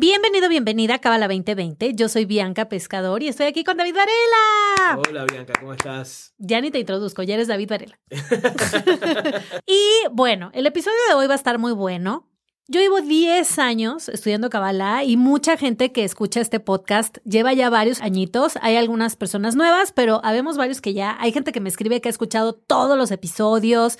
Bienvenido, bienvenida a Cábala 2020. Yo soy Bianca Pescador y estoy aquí con David Varela. Hola Bianca, ¿cómo estás? Ya ni te introduzco, ya eres David Varela. y bueno, el episodio de hoy va a estar muy bueno. Yo llevo 10 años estudiando Kabbalah y mucha gente que escucha este podcast lleva ya varios añitos. Hay algunas personas nuevas, pero habemos varios que ya. Hay gente que me escribe que ha escuchado todos los episodios.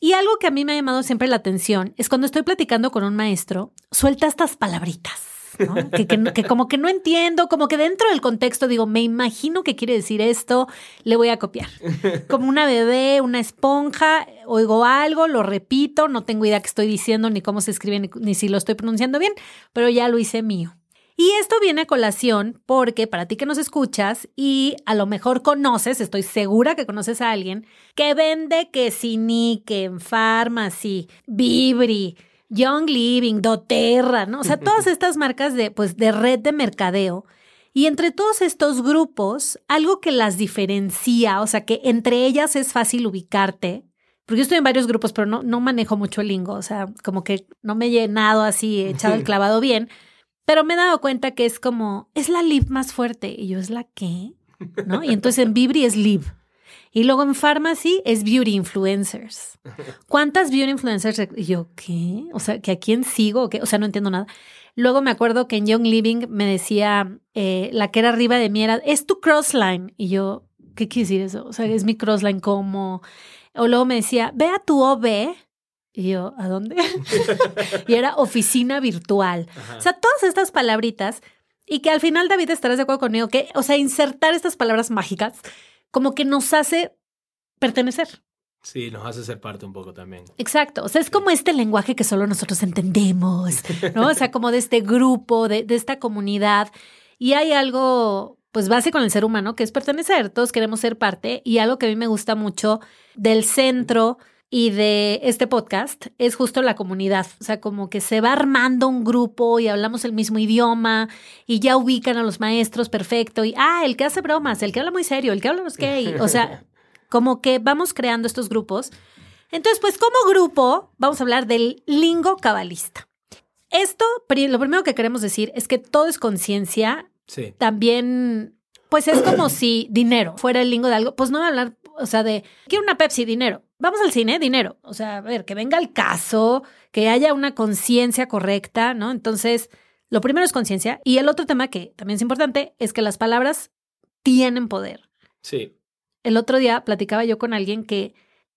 Y algo que a mí me ha llamado siempre la atención es cuando estoy platicando con un maestro, suelta estas palabritas que, como que no entiendo, como que dentro del contexto digo, me imagino que quiere decir esto, le voy a copiar. Como una bebé, una esponja, oigo algo, lo repito, no tengo idea qué estoy diciendo, ni cómo se escribe, ni, ni si lo estoy pronunciando bien, pero ya lo hice mío. Y esto viene a colación porque para ti que nos escuchas y a lo mejor conoces, estoy segura que conoces a alguien que vende que Sini, que en Pharmacy, Vibri, Young Living, doTERRA, ¿no? O sea, todas estas marcas de, pues, de red de mercadeo. Y entre todos estos grupos, algo que las diferencia, o sea, que entre ellas es fácil ubicarte, porque yo estoy en varios grupos, pero no, no manejo mucho el lingo, o sea, como que no me he llenado así, echado el clavado bien, pero me he dado cuenta que es como, es la lib más fuerte. Y yo, ¿es la qué? ¿No? Y entonces en Vibri es lib. Y luego en Pharmacy es Beauty Influencers. ¿Cuántas Beauty Influencers? Y yo, ¿qué? O sea, ¿que a quién sigo? ¿O, qué? o sea, no entiendo nada. Luego me acuerdo que en Young Living me decía, eh, la que era arriba de mí era, es tu crossline. Y yo, ¿qué quiere decir eso? O sea, es mi crossline como... O luego me decía, ve a tu OB. Y yo, ¿a dónde? y era oficina virtual. O sea, todas estas palabritas y que al final, David, estarás de acuerdo conmigo que, o sea, insertar estas palabras mágicas como que nos hace pertenecer. Sí, nos hace ser parte un poco también. Exacto. O sea, es como este lenguaje que solo nosotros entendemos, ¿no? O sea, como de este grupo, de, de esta comunidad. Y hay algo, pues, básico en el ser humano que es pertenecer. Todos queremos ser parte. Y algo que a mí me gusta mucho del centro y de este podcast es justo la comunidad. O sea, como que se va armando un grupo y hablamos el mismo idioma y ya ubican a los maestros perfecto. Y, ah, el que hace bromas, el que habla muy serio, el que habla los gay. O sea, como que vamos creando estos grupos. Entonces, pues como grupo, vamos a hablar del lingo cabalista. Esto, lo primero que queremos decir es que todo es conciencia. Sí. También, pues es como si dinero fuera el lingo de algo. Pues no voy a hablar, o sea, de, quiero una Pepsi, dinero vamos al cine, dinero. O sea, a ver, que venga el caso, que haya una conciencia correcta, ¿no? Entonces, lo primero es conciencia. Y el otro tema que también es importante es que las palabras tienen poder. Sí. El otro día platicaba yo con alguien que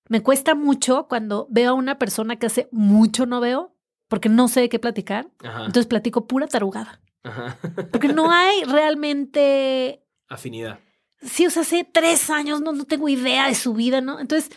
me cuesta mucho cuando veo a una persona que hace mucho no veo, porque no sé de qué platicar. Entonces platico pura tarugada. Ajá. Porque no hay realmente... Afinidad. Sí, o sea, hace tres años no, no tengo idea de su vida, ¿no? Entonces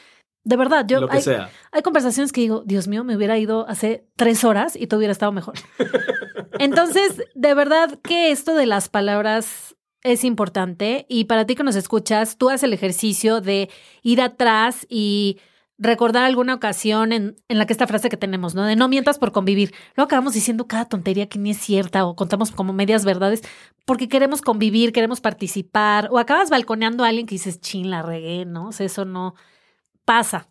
de verdad, yo. Lo que hay, sea. hay conversaciones que digo, Dios mío, me hubiera ido hace tres horas y todo hubiera estado mejor. Entonces, de verdad que esto de las palabras es importante. Y para ti que nos escuchas, tú haces el ejercicio de ir atrás y recordar alguna ocasión en, en, la que esta frase que tenemos, ¿no? De no mientas por convivir. Luego acabamos diciendo cada tontería que ni es cierta o contamos como medias verdades porque queremos convivir, queremos participar o acabas balconeando a alguien que dices, chin, la regué, ¿no? Eso no pasa.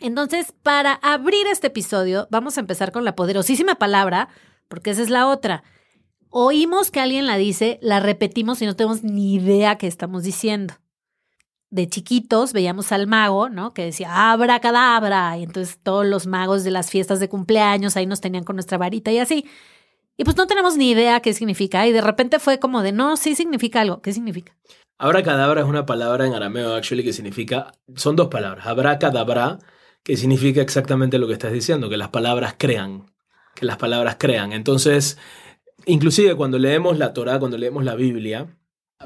Entonces, para abrir este episodio, vamos a empezar con la poderosísima palabra, porque esa es la otra. Oímos que alguien la dice, la repetimos y no tenemos ni idea qué estamos diciendo. De chiquitos veíamos al mago, ¿no? Que decía, abra cadabra. Y entonces todos los magos de las fiestas de cumpleaños ahí nos tenían con nuestra varita y así. Y pues no tenemos ni idea qué significa. Y de repente fue como de, no, sí significa algo. ¿Qué significa? Abracadabra es una palabra en arameo, actually, que significa. Son dos palabras. Abracadabra, que significa exactamente lo que estás diciendo, que las palabras crean. Que las palabras crean. Entonces, inclusive cuando leemos la Torah, cuando leemos la Biblia,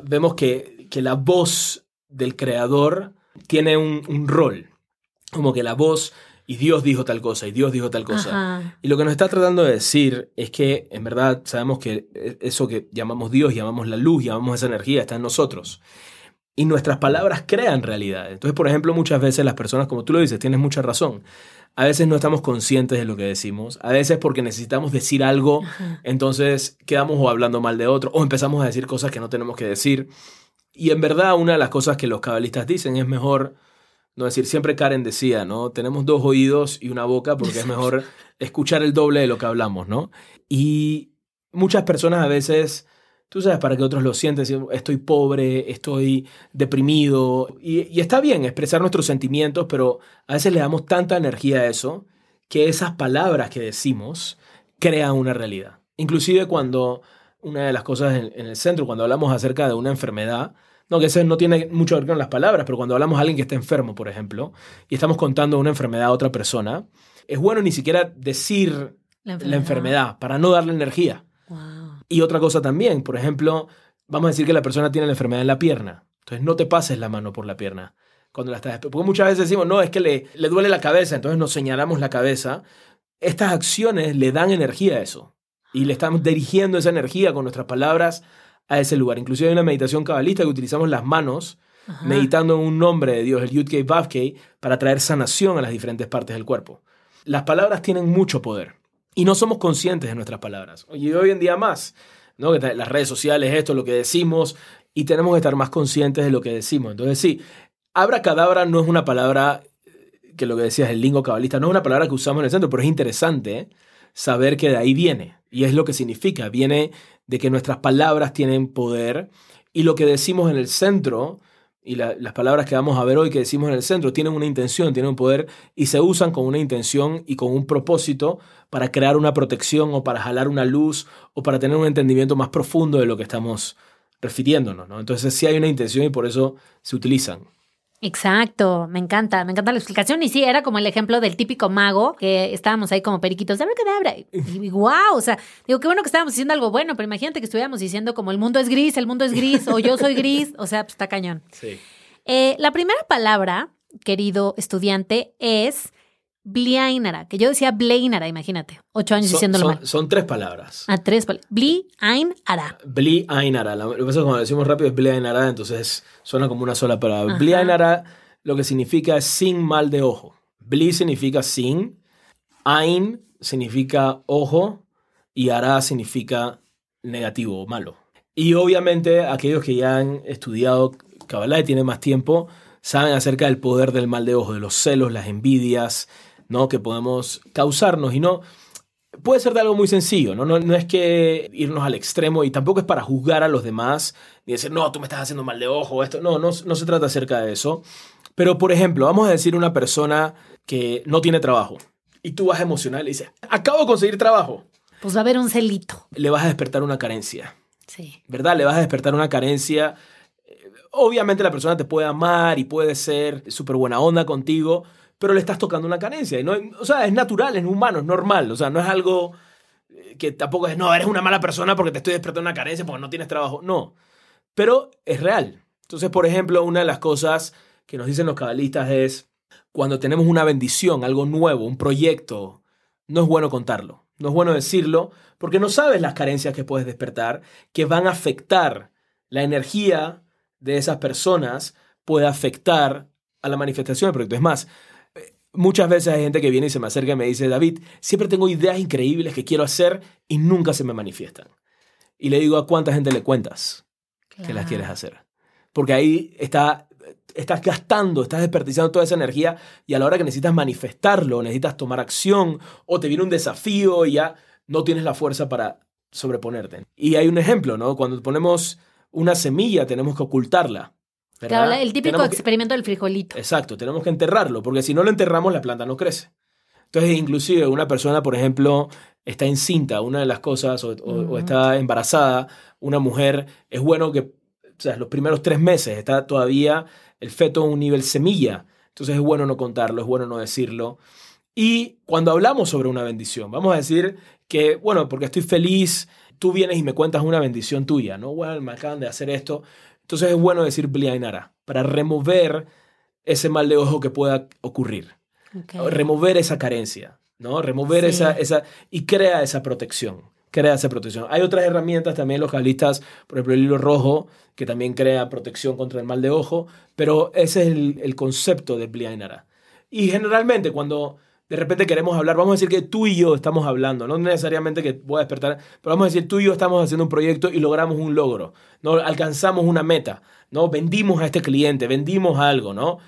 vemos que, que la voz del creador tiene un, un rol. Como que la voz y Dios dijo tal cosa, y Dios dijo tal cosa. Y lo que nos está tratando de decir es que en verdad sabemos que eso que llamamos Dios, llamamos la luz, llamamos esa energía, está en nosotros. y nuestras palabras crean realidad. Entonces, por ejemplo, muchas veces las personas, como tú lo dices, tienes mucha razón. A veces no estamos conscientes de lo que decimos, a veces porque necesitamos decir algo, entonces quedamos o hablando mal de otro o empezamos a decir cosas que no tenemos que decir. Y en verdad una de las cosas que los cabalistas dicen es mejor no decir, siempre Karen decía, ¿no? Tenemos dos oídos y una boca porque es mejor escuchar el doble de lo que hablamos, ¿no? Y muchas personas a veces tú sabes, para que otros lo sienten, estoy pobre, estoy deprimido. Y, está bien expresar nuestros sentimientos, pero a veces le damos tanta energía a eso que esas palabras que decimos crean una realidad. Inclusive cuando una de las cosas en, el centro, cuando hablamos acerca de una enfermedad, no, que eso no tiene mucho que ver con las palabras, pero cuando hablamos a alguien que está enfermo, por ejemplo, y estamos contando una enfermedad a otra persona, es bueno ni siquiera decir la enfermedad, la enfermedad para no darle energía. Y otra cosa también, por ejemplo, vamos a decir que la persona tiene la enfermedad en la pierna. Entonces no te pases la mano por la pierna cuando la estás... Porque muchas veces decimos, no, es que le, le duele la cabeza, entonces nos señalamos la cabeza. Estas acciones le dan energía a eso. Y le estamos dirigiendo esa energía con nuestras palabras a ese lugar. Inclusive hay una meditación cabalista que utilizamos las manos meditando en un nombre de Dios, el Yudkei Bavkei, para traer sanación a las diferentes partes del cuerpo. Las palabras tienen mucho poder. Y no somos conscientes de nuestras palabras. Y hoy en día más, ¿no? Que las redes sociales, esto, lo que decimos, y tenemos que estar más conscientes de lo que decimos. Entonces, sí, abracadabra no es una palabra eh, que lo que decías, el lingo cabalista, no es una palabra que usamos en el centro, pero es interesante saber que de ahí viene. Y es lo que significa. Viene de que nuestras palabras tienen poder y lo que decimos en el centro y las palabras que vamos a ver hoy que decimos en el centro tienen una intención, tienen un poder y se usan con una intención y con un propósito para crear una protección o para jalar una luz o para tener un entendimiento más profundo de lo que estamos refiriéndonos. ¿no? Entonces sí hay una intención y por eso se utilizan. Exacto, me encanta, me encanta la explicación. Y sí, era como el ejemplo del típico mago, que estábamos ahí como periquitos, de abra. Y wow, o sea, digo, qué bueno que estábamos diciendo algo bueno, pero imagínate que estuviéramos diciendo como el mundo es gris, el mundo es gris, o yo soy gris, o sea, pues está cañón. Sí. Eh, la primera palabra, querido estudiante, es Bliainara, que yo decía Blainara, imagínate, ocho años diciéndolo mal. Son tres palabras. Ah, tres palabras. Bliainara. Bliainara. Lo que pasa es que cuando decimos rápido es Bliainara, entonces suena como una sola palabra. Bliainara lo que significa es sin mal de ojo. Bli significa sin, Ain significa ojo y Ara significa negativo o malo. Y obviamente aquellos que ya han estudiado Kabbalah y tienen más tiempo, saben acerca del poder del mal de ojo, de los celos, las envidias, ¿no? que podemos causarnos y no puede ser de algo muy sencillo, ¿no? No, no es que irnos al extremo y tampoco es para juzgar a los demás ni decir, no, tú me estás haciendo mal de ojo, esto, no, no, no se trata acerca de eso. Pero, por ejemplo, vamos a decir una persona que no tiene trabajo y tú vas emocional y dices, acabo de conseguir trabajo. Pues va a haber un celito. Le vas a despertar una carencia. Sí. ¿Verdad? Le vas a despertar una carencia. Obviamente la persona te puede amar y puede ser súper buena onda contigo, pero le estás tocando una carencia. Y no, o sea, es natural, es humano, es normal. O sea, no es algo que tampoco es, no, eres una mala persona porque te estoy despertando una carencia porque no tienes trabajo. No, pero es real. Entonces, por ejemplo, una de las cosas que nos dicen los cabalistas es, cuando tenemos una bendición, algo nuevo, un proyecto, no es bueno contarlo. No es bueno decirlo porque no sabes las carencias que puedes despertar que van a afectar la energía de esas personas, puede afectar a la manifestación del proyecto. Es más, Muchas veces hay gente que viene y se me acerca y me dice, David, siempre tengo ideas increíbles que quiero hacer y nunca se me manifiestan. Y le digo, ¿a cuánta gente le cuentas que las quieres hacer? Porque ahí está, estás gastando, estás desperdiciando toda esa energía y a la hora que necesitas manifestarlo, necesitas tomar acción o te viene un desafío y ya no tienes la fuerza para sobreponerte. Y hay un ejemplo, ¿no? Cuando ponemos una semilla tenemos que ocultarla Claro, el típico experimento del frijolito. Exacto, tenemos que enterrarlo, porque si no lo enterramos la planta no crece. Entonces, inclusive una persona, por ejemplo, está encinta, una de las cosas, o, está embarazada, una mujer, es bueno que, o sea, los primeros tres meses está todavía el feto en un nivel semilla. Entonces es bueno no contarlo, es bueno no decirlo. Y cuando hablamos sobre una bendición, vamos a decir que, bueno, porque estoy feliz, tú vienes y me cuentas una bendición tuya, ¿no? Bueno, me acaban de hacer esto. Entonces es bueno decir Bliainara para remover ese mal de ojo que pueda ocurrir. Remover esa carencia, ¿no? Remover esa, esa... y crea esa protección. crea esa protección. Hay otras herramientas también, los cabalistas, por ejemplo, el hilo rojo, que también crea protección contra el mal de ojo, pero ese es el, el concepto de Bli Ainara. Y generalmente cuando de repente queremos hablar, vamos a decir que tú y yo estamos hablando, no necesariamente que voy a despertar, pero vamos a decir tú y yo estamos haciendo un proyecto y logramos un logro, ¿no? alcanzamos una meta, ¿no? vendimos a este cliente, vendimos algo, ¿no?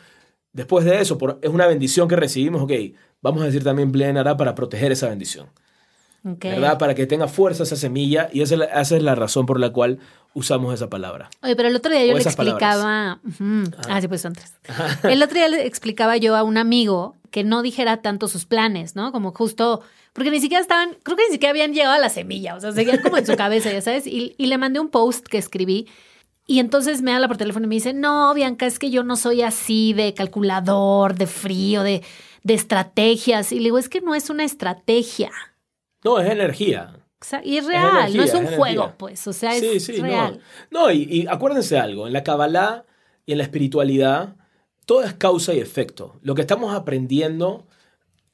Después de eso, por, es una bendición que recibimos, ok, vamos a decir también Blenará para proteger esa bendición. ¿Verdad? Para que tenga fuerza esa semilla y esa, esa, es la razón por la cual usamos esa palabra. Oye, pero el otro día yo le explicaba... Ah, sí, pues son tres. El otro día le explicaba yo a un amigo que no dijera tanto sus planes, ¿no? Como justo, porque ni siquiera estaban, creo que ni siquiera habían llegado a la semilla, o sea, seguían como en su cabeza, ya sabes, y, y le mandé un post que escribí y entonces me habla por teléfono y me dice, no, Bianca, es que yo no soy así de calculador, de frío, de, de estrategias. Y le digo, es que no es una estrategia. No, es energía. Y es real, no es un juego, pues, o sea, es sí, sí, real. No, y, y, acuérdense algo, en la Kabbalah y en la espiritualidad, todo es causa y efecto. Lo que estamos aprendiendo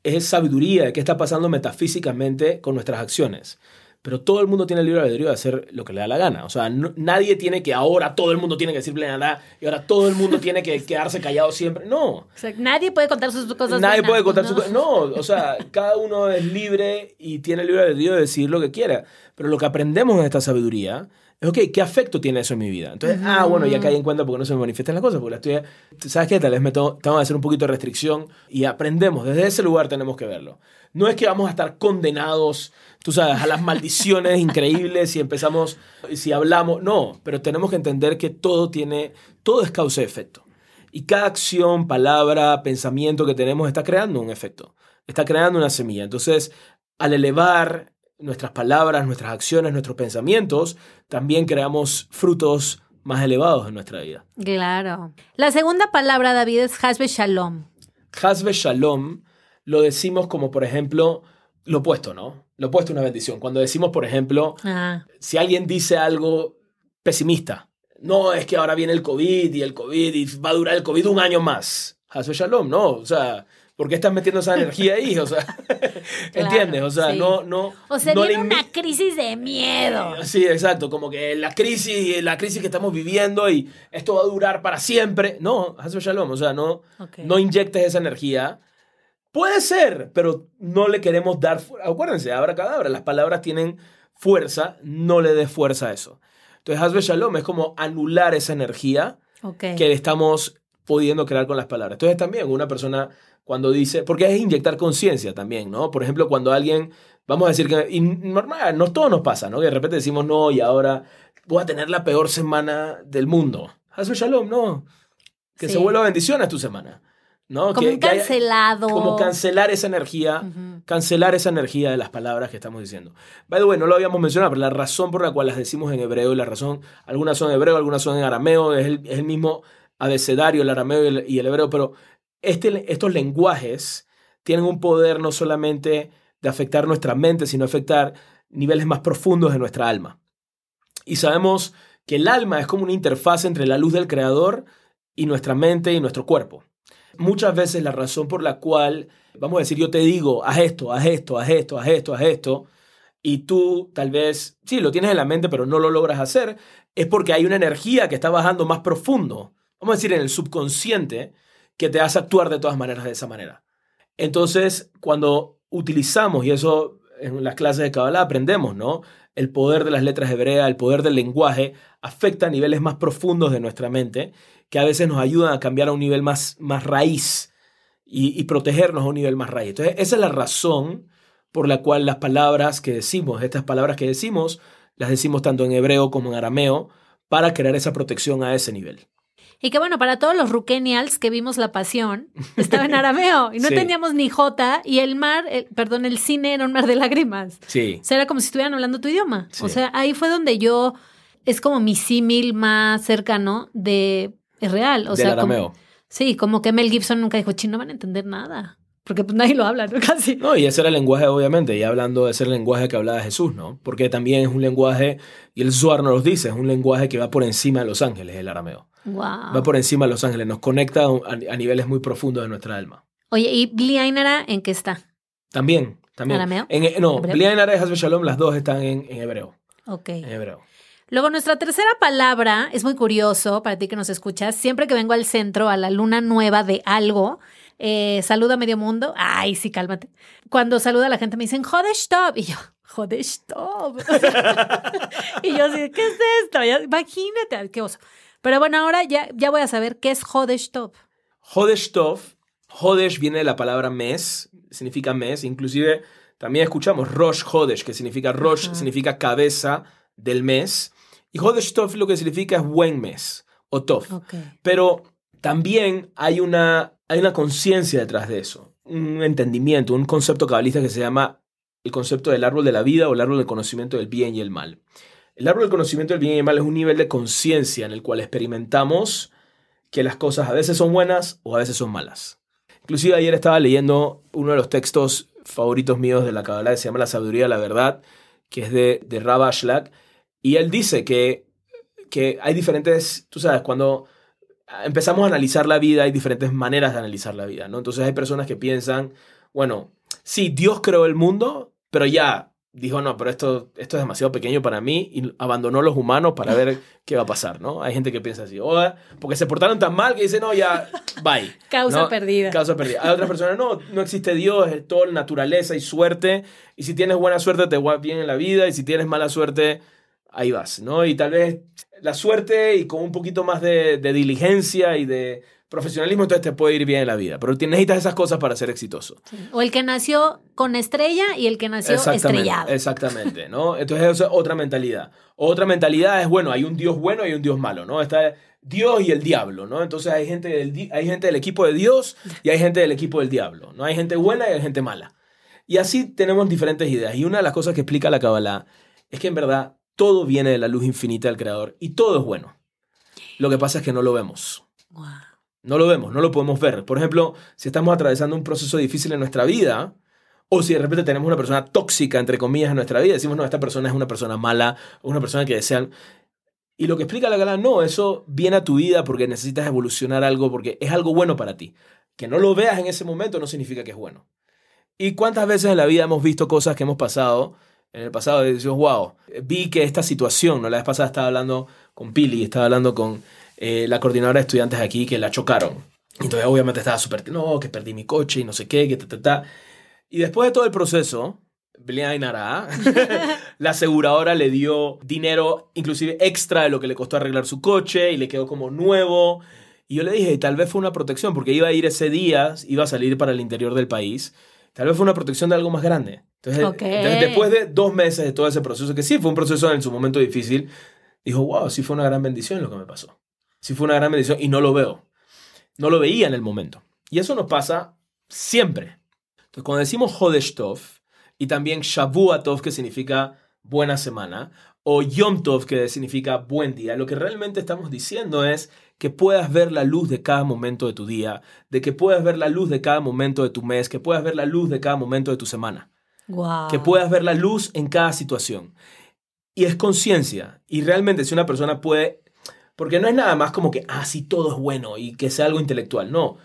es sabiduría de qué está pasando metafísicamente con nuestras acciones. Pero todo el mundo tiene el libre albedrío de hacer lo que le da la gana. O sea, nadie tiene que ahora todo el mundo tiene que decir nada y ahora todo el mundo tiene que quedarse callado siempre. No. O sea, nadie puede contar sus cosas. Nadie puede contar sus cosas. No, o sea, cada uno es libre y tiene el libre albedrío de decir lo que quiera. Pero lo que aprendemos en esta sabiduría es, ok, ¿qué afecto tiene eso en mi vida? Entonces, ah, bueno, ya caí en cuenta porque no se me manifiestan las cosas, porque la estoy, ¿sabes qué? Tal vez me tengo, tengo que hacer un poquito de restricción y aprendemos, desde ese lugar tenemos que verlo. No es que vamos a estar condenados, tú sabes, a las maldiciones increíbles si empezamos, si hablamos, no, pero tenemos que entender que todo tiene, todo es causa y efecto. Y cada acción, palabra, pensamiento que tenemos está creando un efecto, está creando una semilla. Entonces, al elevar nuestras palabras, nuestras acciones, nuestros pensamientos, también creamos frutos más elevados en nuestra vida. Claro. La segunda palabra, David, es Hasbe Shalom. Hasbe Shalom lo decimos como, por ejemplo, lo opuesto, ¿no? Lo opuesto a una bendición. Cuando decimos, por ejemplo, si alguien dice algo pesimista, no, es que ahora viene el COVID y el COVID y va a durar el COVID un año más. Hasbe Shalom, ¿no? O sea, ¿Por qué estás metiendo esa energía ahí? O sea, ¿entiendes? O sea, no, no. O sea, viene una crisis de miedo. Sí, exacto. Como que la crisis, la crisis que estamos viviendo y esto va a durar para siempre. No, Hazel Shalom. O sea, no, no inyectes esa energía. Puede ser, pero no le queremos dar. Acuérdense, abra cadabra. Las palabras tienen fuerza, no le des fuerza a eso. Entonces, Hazbe Shalom es como anular esa energía que estamos pudiendo crear con las palabras. Entonces, también una persona cuando dice, porque es inyectar conciencia también, ¿no? Por ejemplo, cuando alguien, vamos a decir que, y normal, no todo nos pasa, ¿no? Que de repente decimos, no, y ahora voy a tener la peor semana del mundo. Hazlo shalom, no. Que se vuelva bendiciones tu semana. ¿no? Como que, cancelado. como cancelar esa energía, cancelar esa energía de las palabras que estamos diciendo. By the way, no lo habíamos mencionado, pero la razón por la cual las decimos en hebreo y la razón, algunas son en hebreo, algunas son en arameo, es el, es el mismo abecedario, el arameo y el, hebreo, pero este, estos lenguajes tienen un poder no solamente de afectar nuestra mente, sino afectar niveles más profundos de nuestra alma. Y sabemos que el alma es como una interfaz entre la luz del Creador y nuestra mente y nuestro cuerpo. Muchas veces la razón por la cual, vamos a decir, yo te digo, haz esto, haz esto, haz esto, haz esto, haz esto, y tú tal vez, sí, lo tienes en la mente, pero no lo logras hacer, es porque hay una energía que está bajando más profundo, vamos a decir, en el subconsciente, que te hace actuar de todas maneras de esa manera. Entonces, cuando utilizamos, y eso en las clases de Kabbalah aprendemos, ¿no? El poder de las letras hebreas, el poder del lenguaje, afecta a niveles más profundos de nuestra mente, que a veces nos ayudan a cambiar a un nivel más, más raíz y, y protegernos a un nivel más raíz. Entonces, esa es la razón por la cual las palabras que decimos, estas palabras que decimos, las decimos tanto en hebreo como en arameo, para crear esa protección a ese nivel. Y que bueno, para todos los Rukenials que vimos La Pasión, estaba en arameo y no teníamos ni J y el mar, perdón, el cine era un mar de lágrimas. Sí. O sea, era como si estuvieran hablando tu idioma. O sea, ahí fue donde yo, es como mi símil más cercano de, es real. O sea, arameo. sí, como que Mel Gibson nunca dijo, chino, no van a entender nada porque pues nadie lo habla, ¿no? Casi. No, y ese era el lenguaje, obviamente, y hablando de ese lenguaje que hablaba Jesús, ¿no? Porque también es un lenguaje, y el Zohar nos lo dice, es un lenguaje que va por encima de los ángeles, el arameo. Wow. Va por encima de los ángeles, nos conecta a, niveles muy profundos de nuestra alma. Oye, ¿y Bli Ainara en qué está? También, También. ¿Arameo? En- no, ¿Hebreo? Blia Nara y Hasbe Shalom, las dos están en, en hebreo. Ok. En hebreo. Luego, nuestra tercera palabra es muy curioso para ti que nos escuchas. Siempre que vengo al centro, a la luna nueva de algo, eh, saluda a medio mundo. Ay, sí, cálmate. Cuando saluda a la gente me dicen, Jodestop. Y yo, Jodestop. y yo así, ¿qué es esto? Imagínate, qué oso. Pero bueno, ahora ya, ya voy a saber qué es Jodestop. Hodesh Tov, Hodesh viene de la palabra mes, significa mes, inclusive también escuchamos Rosh Hodesh, que significa Rosh, significa cabeza del mes, y Hodesh Tov lo que significa es buen mes, o Tov. Pero también hay una, hay una conciencia detrás de eso, un entendimiento, un concepto cabalista que se llama el concepto del árbol de la vida o el árbol del conocimiento del bien y el mal. El árbol del conocimiento del bien y el mal es un nivel de conciencia en el cual experimentamos que las cosas a veces son buenas o a veces son malas. Inclusive ayer estaba leyendo uno de los textos favoritos míos de la Kabbalah que se llama La sabiduría de la verdad, que es de, de Rabba Ashlag, y él dice que, que hay diferentes, tú sabes, cuando empezamos a analizar la vida, hay diferentes maneras de analizar la vida, ¿no? Entonces hay personas que piensan, bueno, sí, Dios creó el mundo, pero ya dijo, no, pero esto, esto es demasiado pequeño para mí y abandonó los humanos para ver qué va a pasar, ¿no? Hay gente que piensa así, o porque se portaron tan mal que dice, no, ya, bye. Causa ¿no? perdida. Causa perdida. Hay otras personas, no, no existe Dios, es todo naturaleza y suerte. Y si tienes buena suerte, te va bien en la vida. Y si tienes mala suerte, ahí vas, ¿no? Y tal vez la suerte y con un poquito más de, de diligencia y de profesionalismo, entonces te puede ir bien en la vida. Pero necesitas esas cosas para ser exitoso. O el que nació con estrella y el que nació estrellado. Exactamente, ¿no? Entonces esa es otra mentalidad. Otra mentalidad es, bueno, hay un Dios bueno y hay un Dios malo, ¿no? Está Dios y el diablo, ¿no? Entonces hay gente del, hay gente del equipo de Dios y hay gente del equipo del diablo, ¿no? Hay gente buena y hay gente mala. Y así tenemos diferentes ideas. Y una de las cosas que explica la Kabbalah es que en verdad todo viene de la luz infinita del Creador y todo es bueno. Lo que pasa es que no lo vemos. Guau. No lo vemos, no lo podemos ver. Por ejemplo, si estamos atravesando un proceso difícil en nuestra vida, o si de repente tenemos una persona tóxica, entre comillas, en nuestra vida, decimos, no, esta persona es una persona mala, una persona que desean... Y lo que explica la gala, no, eso viene a tu vida porque necesitas evolucionar algo, porque es algo bueno para ti. Que no lo veas en ese momento no significa que es bueno. ¿Y cuántas veces en la vida hemos visto cosas que hemos pasado? En el pasado y decimos, wow, vi que esta situación, ¿no? La vez pasada estaba hablando con Pili, estaba hablando con eh, la coordinadora de estudiantes aquí que la chocaron. Entonces obviamente estaba súper, no, que perdí mi coche y no sé qué, que ta, ta, ta. Y después de todo el proceso, Nara, la aseguradora le dio dinero, inclusive extra de lo que le costó arreglar su coche y le quedó como nuevo. Y yo le dije, tal vez fue una protección, porque iba a ir ese día, iba a salir para el interior del país. Tal vez fue una protección de algo más grande. Entonces, Ok. entonces, después de dos meses de todo ese proceso, que sí fue un proceso en su momento difícil, dijo, wow, sí fue una gran bendición lo que me pasó. Sí fue una gran bendición y no lo veo. No lo veía en el momento. Y eso nos pasa siempre. Entonces, cuando decimos Hodesh Tov, y también Shavua Tov, que significa buena semana, o Yom Tov, que significa buen día, lo que realmente estamos diciendo es que puedas ver la luz de cada momento de tu día, de que puedas ver la luz de cada momento de tu mes, que puedas ver la luz de cada momento de tu semana, Guau. que puedas ver la luz en cada situación. Y es conciencia. Y realmente si una persona puede... Porque no es nada más como que, ah, sí, todo es bueno y que sea algo intelectual. No.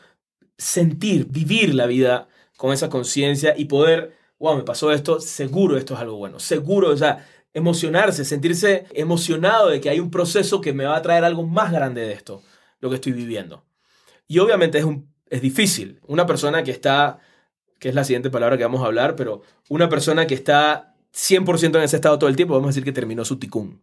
Sentir, vivir la vida con esa conciencia y poder, wow, me pasó esto, seguro esto es algo bueno. Seguro, o sea, emocionarse, sentirse emocionado de que hay un proceso que me va a traer algo más grande de esto, lo que estoy viviendo. Y obviamente es, difícil. Una persona que está, que es la siguiente palabra que vamos a hablar, pero una persona que está 100% en ese estado todo el tiempo, vamos a decir que terminó su ticún.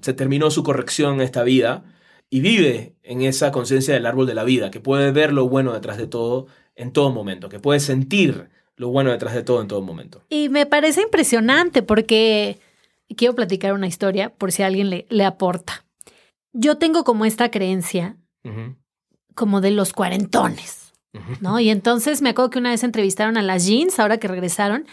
Se terminó su corrección en esta vida y vive en esa conciencia del árbol de la vida, que puede ver lo bueno detrás de todo en todo momento, que puede sentir lo bueno detrás de todo en todo momento. Y me parece impresionante porque quiero platicar una historia por si alguien le, le aporta. Yo tengo como esta creencia, como de los cuarentones. ¿no? Y entonces me acuerdo que una vez entrevistaron a las jeans, ahora que regresaron,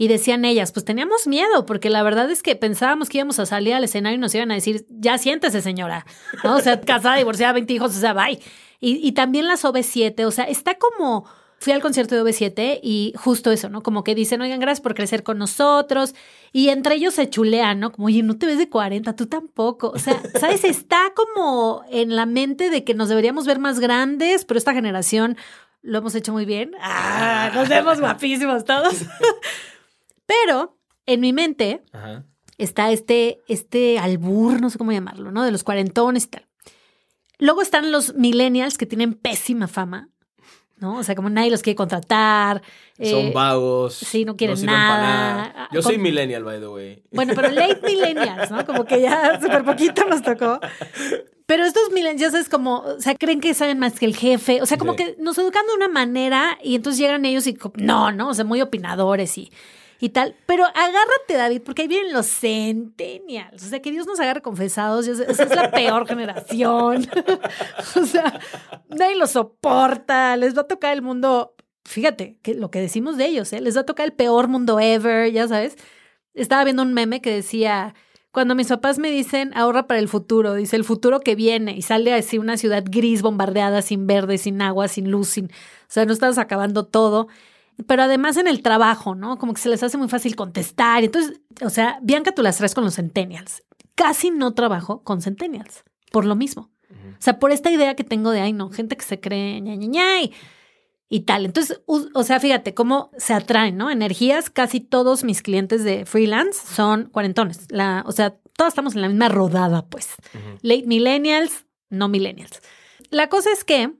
y decían ellas, pues teníamos miedo, porque la verdad es que pensábamos que íbamos a salir al escenario y nos iban a decir, ya siéntese señora, ¿no? O sea, casada, divorciada, 20 hijos, o sea, bye. Y, y también las OV7, o sea, está como, fui al concierto de OV7 y justo eso, ¿no? Como que dicen, oigan, gracias por crecer con nosotros. Y entre ellos se chulean, ¿no? Como, oye, no te ves de 40, tú tampoco. O sea, ¿sabes? Está como en la mente de que nos deberíamos ver más grandes, pero esta generación lo hemos hecho muy bien. Ah, nos vemos guapísimos todos. Pero en mi mente Ajá. está este, este albur, no sé cómo llamarlo, ¿no? De los cuarentones y tal. Luego están los millennials que tienen pésima fama, ¿no? O sea, como nadie los quiere contratar. Son eh, vagos. sí, no quieren nada. Ah, Yo soy con- millennial, by the way. Bueno, pero late millennials, ¿no? Como que ya súper poquito nos tocó. Pero estos millennials es como, o sea, creen que saben más que el jefe. O sea, como Sí. que nos educan de una manera y entonces llegan ellos y no, ¿no? O sea, muy opinadores y, y tal. Pero agárrate, David, porque ahí vienen los centennials. O sea, que Dios nos agarre confesados. esa es la peor generación. o sea, nadie los soporta. Les va a tocar el mundo. Fíjate, que lo que decimos de ellos, ¿eh? Les va a tocar el peor mundo ever, ya sabes. Estaba viendo un meme que decía, cuando mis papás me dicen ahorra para el futuro, dice el futuro que viene y sale así una ciudad gris bombardeada, sin verde, sin agua, sin luz, sin, o sea, no estás acabando todo. Pero además en el trabajo, ¿no? Como que se les hace muy fácil contestar. Entonces, o sea, Bianca, tú las traes con los centennials. Casi no trabajo con centennials, por lo mismo. O sea, por esta idea que tengo de, ay, no, gente que se cree ña, ña, ña, y, y tal. Entonces, o sea, fíjate cómo se atraen, ¿no? Energías, casi todos mis clientes de freelance son cuarentones. La, o sea, todos estamos en la misma rodada, pues. Late millennials, no millennials. La cosa es que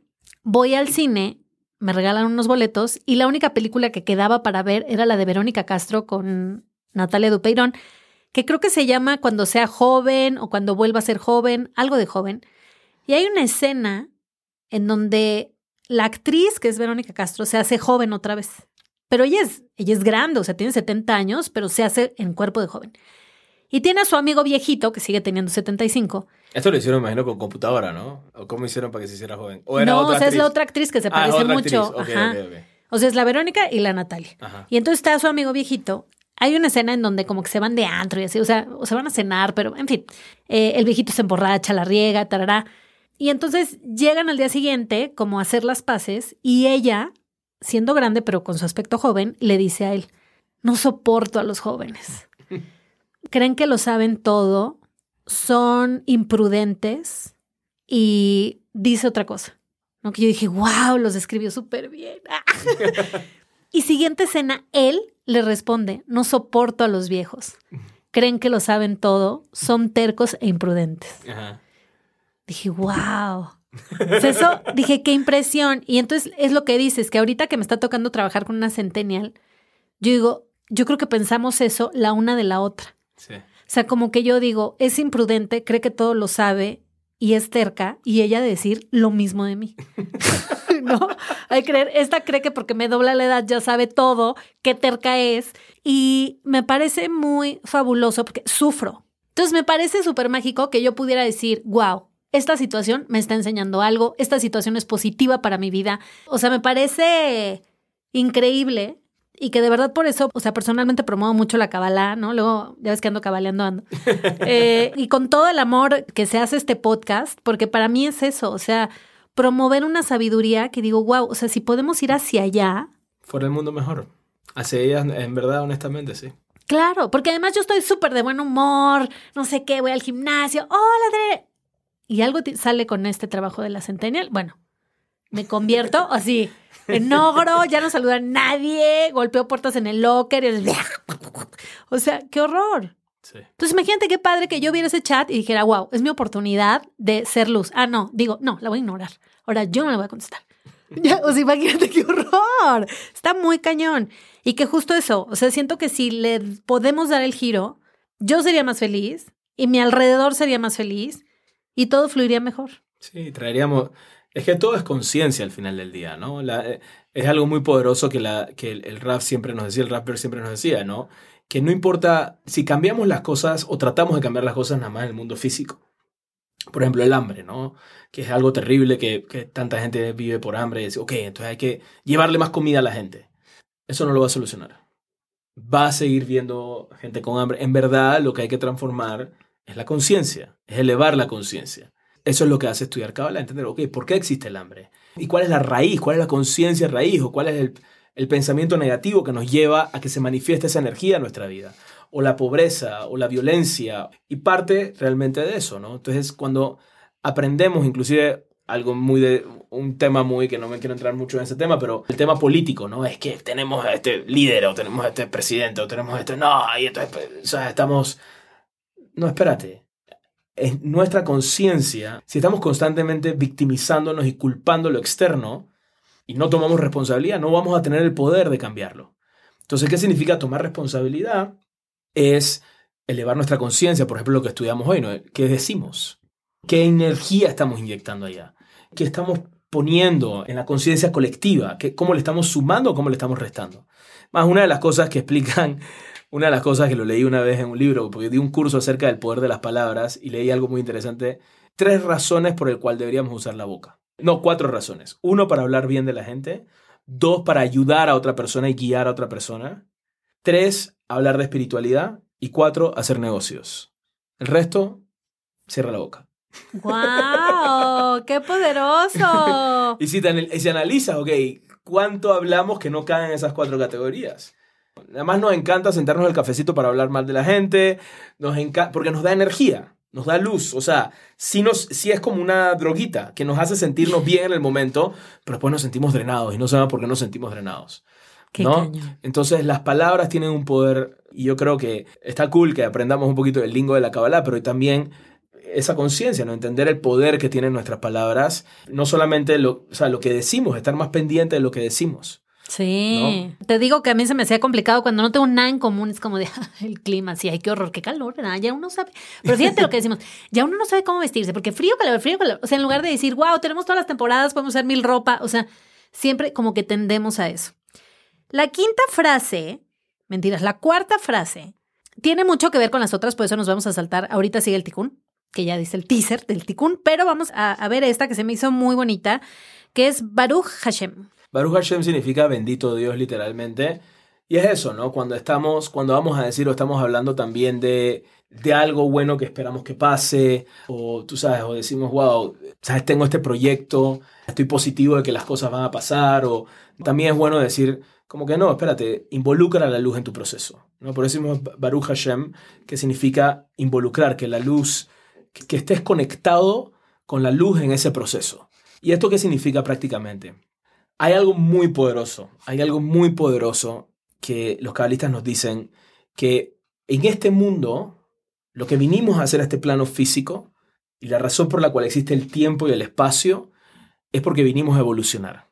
voy al cine, me regalan unos boletos y la única película que quedaba para ver era la de Verónica Castro con Natalia Dupeirón, que creo que se llama Cuando sea joven o Cuando vuelva a ser joven, algo de joven. Y hay una escena en donde la actriz, que es Verónica Castro, se hace joven otra vez. Pero ella es, ella es grande, o sea, tiene 70 años, pero se hace en cuerpo de joven. Y tiene a su amigo viejito, que sigue teniendo 75. Esto lo hicieron, imagino, con computadora, ¿no? ¿O cómo hicieron para que se hiciera joven? ¿O era no, otra o sea, es la otra actriz que se Ah, parece mucho. Ajá. O sea, es la Verónica y la Natalia. Ajá. Y entonces está su amigo viejito. Hay una escena en donde como que se van de antro y así, o sea, o se van a cenar, pero en fin, eh, el viejito se emborracha, la riega, tarará. Y entonces llegan al día siguiente como a hacer las paces y ella, siendo grande pero con su aspecto joven, le dice a él, no soporto a los jóvenes. Creen que lo saben todo, son imprudentes y dice otra cosa. ¿no? Que yo dije, wow, los describió súper bien. y siguiente escena, él le responde, no soporto a los viejos. Creen que lo saben todo, son tercos e imprudentes. Ajá. Dije, wow. Sea, eso, dije, qué impresión. Y entonces es lo que dices, que ahorita que me está tocando trabajar con una centennial, yo digo, yo creo que pensamos eso la una de la otra. Sí. Sea, como que yo digo, es imprudente, cree que todo lo sabe y es terca, y ella decir lo mismo de mí. ¿No? Hay que creer, esta cree que porque me dobla la edad ya sabe todo, qué terca es, y me parece muy fabuloso porque sufro. Entonces me parece súper mágico que yo pudiera decir, wow, esta situación me está enseñando algo, esta situación es positiva para mi vida. O sea, me parece increíble y que de verdad por eso, o sea, personalmente promuevo mucho la cabalá, ¿no? Luego, ya ves que ando cabaleando, ando. Eh, y con todo el amor que se hace este podcast, porque para mí es eso, o sea, promover una sabiduría que digo, wow, o sea, si podemos ir hacia allá, Fuera el mundo mejor. Hacia ellas, en verdad, honestamente, sí. claro, porque además yo estoy súper de buen humor, no sé qué, voy al gimnasio, hola, Dre. Y algo sale con este trabajo de la Centennial, bueno, me convierto así en ogro, ya no saluda a nadie, golpeo puertas en el locker, y o sea, qué horror. Sí. Entonces imagínate qué padre que yo viera ese chat y dijera, wow, es mi oportunidad de ser luz. Ah, no, digo, no, la voy a ignorar. Ahora yo no la voy a contestar. Ya, o sea, imagínate qué horror. Está muy cañón. Y que justo eso, o sea, siento que si le podemos dar el giro, yo sería más feliz y mi alrededor sería más feliz y todo fluiría mejor. Sí, traeríamos... Es que todo es conciencia al final del día, ¿no? Eh, es algo muy poderoso que, el, rap siempre nos decía, el rapper siempre nos decía, ¿no? Que no importa si cambiamos las cosas o tratamos de cambiar las cosas nada más en el mundo físico. Por ejemplo, el hambre, ¿no? Que es algo terrible que, que tanta gente vive por hambre y dice, ok, entonces hay que llevarle más comida a la gente. Eso no lo va a solucionar. Va a seguir viendo gente con hambre. En verdad, lo que hay que transformar es la conciencia, es elevar la conciencia. Eso es lo que hace estudiar Kabbalah, entender, ok, ¿por qué existe el hambre? ¿Y cuál es la raíz? ¿Cuál es la conciencia raíz? ¿O cuál es el, pensamiento negativo que nos lleva a que se manifieste esa energía en nuestra vida? O la pobreza, o la violencia. Y parte realmente de eso, ¿no? Entonces, cuando aprendemos, inclusive algo muy de un tema muy que no me quiero entrar mucho en ese tema, pero el tema político, ¿no? Es que tenemos a este líder o tenemos a este presidente o tenemos a este... No, y entonces, pues, o estamos... No, espérate. Es nuestra conciencia, si estamos constantemente victimizándonos y culpando lo externo y no tomamos responsabilidad, no vamos a tener el poder de cambiarlo. Entonces, ¿qué significa tomar responsabilidad? Es elevar nuestra conciencia, por ejemplo, lo que estudiamos hoy, ¿no? ¿Qué decimos? ¿Qué energía estamos inyectando allá? ¿Qué estamos poniendo en la conciencia colectiva? ¿Qué, ¿Cómo le estamos sumando o cómo le estamos restando? Más una de las cosas que explican, una de las cosas que lo leí una vez en un libro, porque di un curso acerca del poder de las palabras y leí algo muy interesante, tres razones por el cual deberíamos usar la boca. No, cuatro razones. Uno, para hablar bien de la gente. Dos, para ayudar a otra persona y guiar a otra persona. Tres, hablar de espiritualidad. Y cuatro, hacer negocios. El resto, cierra la boca. ¡Wow! ¡Qué poderoso! y si, te, si analizas, ok, ¿cuánto hablamos que no caen en esas cuatro categorías? Además nos encanta sentarnos al cafecito para hablar mal de la gente, nos porque nos da energía, nos da luz, o sea, sí, nos, sí es como una droguita que nos hace sentirnos bien en el momento, pero después nos sentimos drenados y no sabemos por qué nos sentimos drenados. ¿no? Entonces las palabras tienen un poder y yo creo que está cool que aprendamos un poquito del lingo de la Kabbalah, pero también esa conciencia, ¿no? entender el poder que tienen nuestras palabras, no solamente lo, o sea, lo que decimos, estar más pendiente de lo que decimos. Sí, te digo que a mí se me hacía complicado cuando no tengo nada en común, es como de el clima, sí, ay, qué horror, qué calor, ¿verdad? ya uno sabe. Pero fíjate lo que decimos, ya uno no sabe cómo vestirse, porque frío, calor, frío, calor. O sea, en lugar de decir, wow, tenemos todas las temporadas, podemos hacer mil ropa, o sea, siempre como que tendemos a eso. La quinta frase, mentiras, la cuarta frase, tiene mucho que ver con las otras, por eso nos vamos a saltar. Ahorita sigue el ticún, que ya dice el teaser del ticún, pero vamos a, a ver esta que se me hizo muy bonita, que es Baruch Hashem. Baruch Hashem significa bendito Dios literalmente. Y es eso, ¿no? Cuando estamos, cuando vamos a decir o estamos hablando también de, de algo bueno que esperamos que pase, o tú sabes, o decimos, wow, sabes, tengo este proyecto, estoy positivo de que las cosas van a pasar, o también es bueno decir, como que no, espérate, involucra la luz en tu proceso, ¿no? Por eso decimos Baruch Hashem, que significa involucrar, que la luz, que estés conectado con la luz en ese proceso. ¿Y esto qué significa prácticamente? Hay algo muy poderoso, hay algo muy poderoso que los cabalistas nos dicen que en este mundo, lo que vinimos a hacer a este plano físico y la razón por la cual existe el tiempo y el espacio es porque vinimos a evolucionar,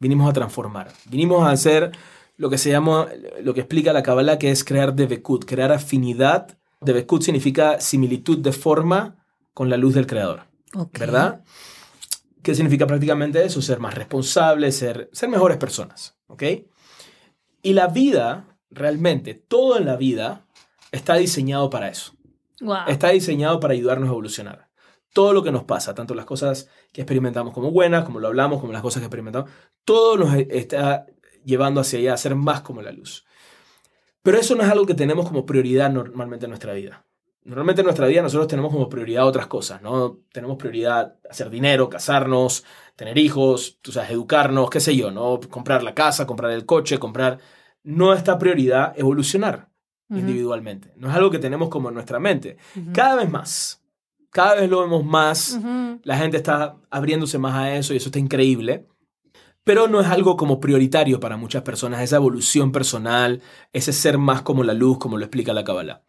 vinimos a transformar, vinimos a hacer lo que se llama, lo que explica la Kabbalah, que es crear Devekut, crear afinidad. Devekut significa similitud de forma con la luz del Creador, ¿verdad? ¿Qué significa prácticamente eso? Ser más responsables, ser, ser mejores personas. ¿Ok? Y la vida, realmente, todo en la vida está diseñado para eso. Está diseñado para ayudarnos a evolucionar. Todo lo que nos pasa, tanto las cosas que experimentamos como buenas, como lo hablamos, como las cosas que experimentamos, todo nos está llevando hacia allá a ser más como la luz. Pero eso no es algo que tenemos como prioridad normalmente en nuestra vida. Normalmente en nuestra vida nosotros tenemos como prioridad otras cosas, ¿no? Tenemos prioridad hacer dinero, casarnos, tener hijos, tú sabes, educarnos, qué sé yo, ¿no? Comprar la casa, comprar el coche, comprar... No está prioridad evolucionar individualmente. No es algo que tenemos como en nuestra mente. Cada vez más, cada vez lo vemos más, la gente está abriéndose más a eso y eso está increíble. Pero no es algo como prioritario para muchas personas, esa evolución personal, ese ser más como la luz, como lo explica la Kabbalah.